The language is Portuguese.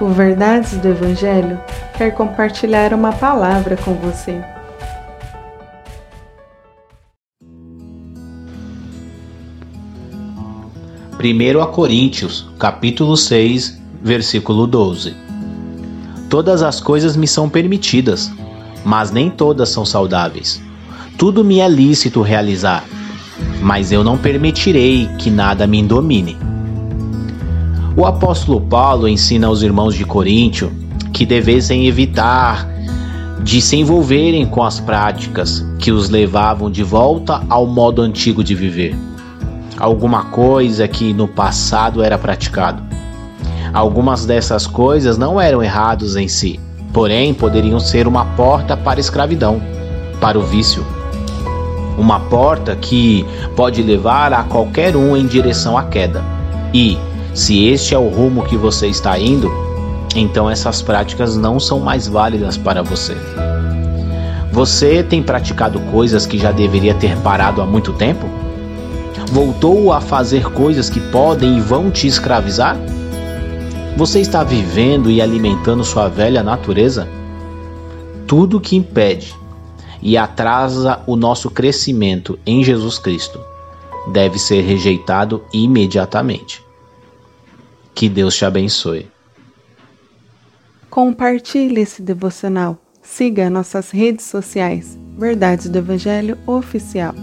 O Verdades do Evangelho quer compartilhar uma palavra com você. Primeiro a Coríntios, capítulo 6, versículo 12. Todas as coisas me são permitidas, mas nem todas são saudáveis. Tudo me é lícito realizar, mas eu não permitirei que nada me domine. O apóstolo Paulo ensina aos irmãos de Coríntio que devessem evitar de se envolverem com as práticas que os levavam de volta ao modo antigo de viver. Alguma coisa que no passado era praticado. Algumas dessas coisas não eram errados em si, porém poderiam ser uma porta para a escravidão, para o vício. Uma porta que pode levar a qualquer um em direção à queda. E, se este é o rumo que você está indo, então essas práticas não são mais válidas para você. Você tem praticado coisas que já deveria ter parado há muito tempo? Voltou a fazer coisas que podem e vão te escravizar? Você está vivendo e alimentando sua velha natureza? Tudo que impede e atrasa o nosso crescimento em Jesus Cristo deve ser rejeitado imediatamente. Que Deus te abençoe. Compartilhe esse devocional. Siga nossas redes sociais. Verdades do Evangelho Oficial.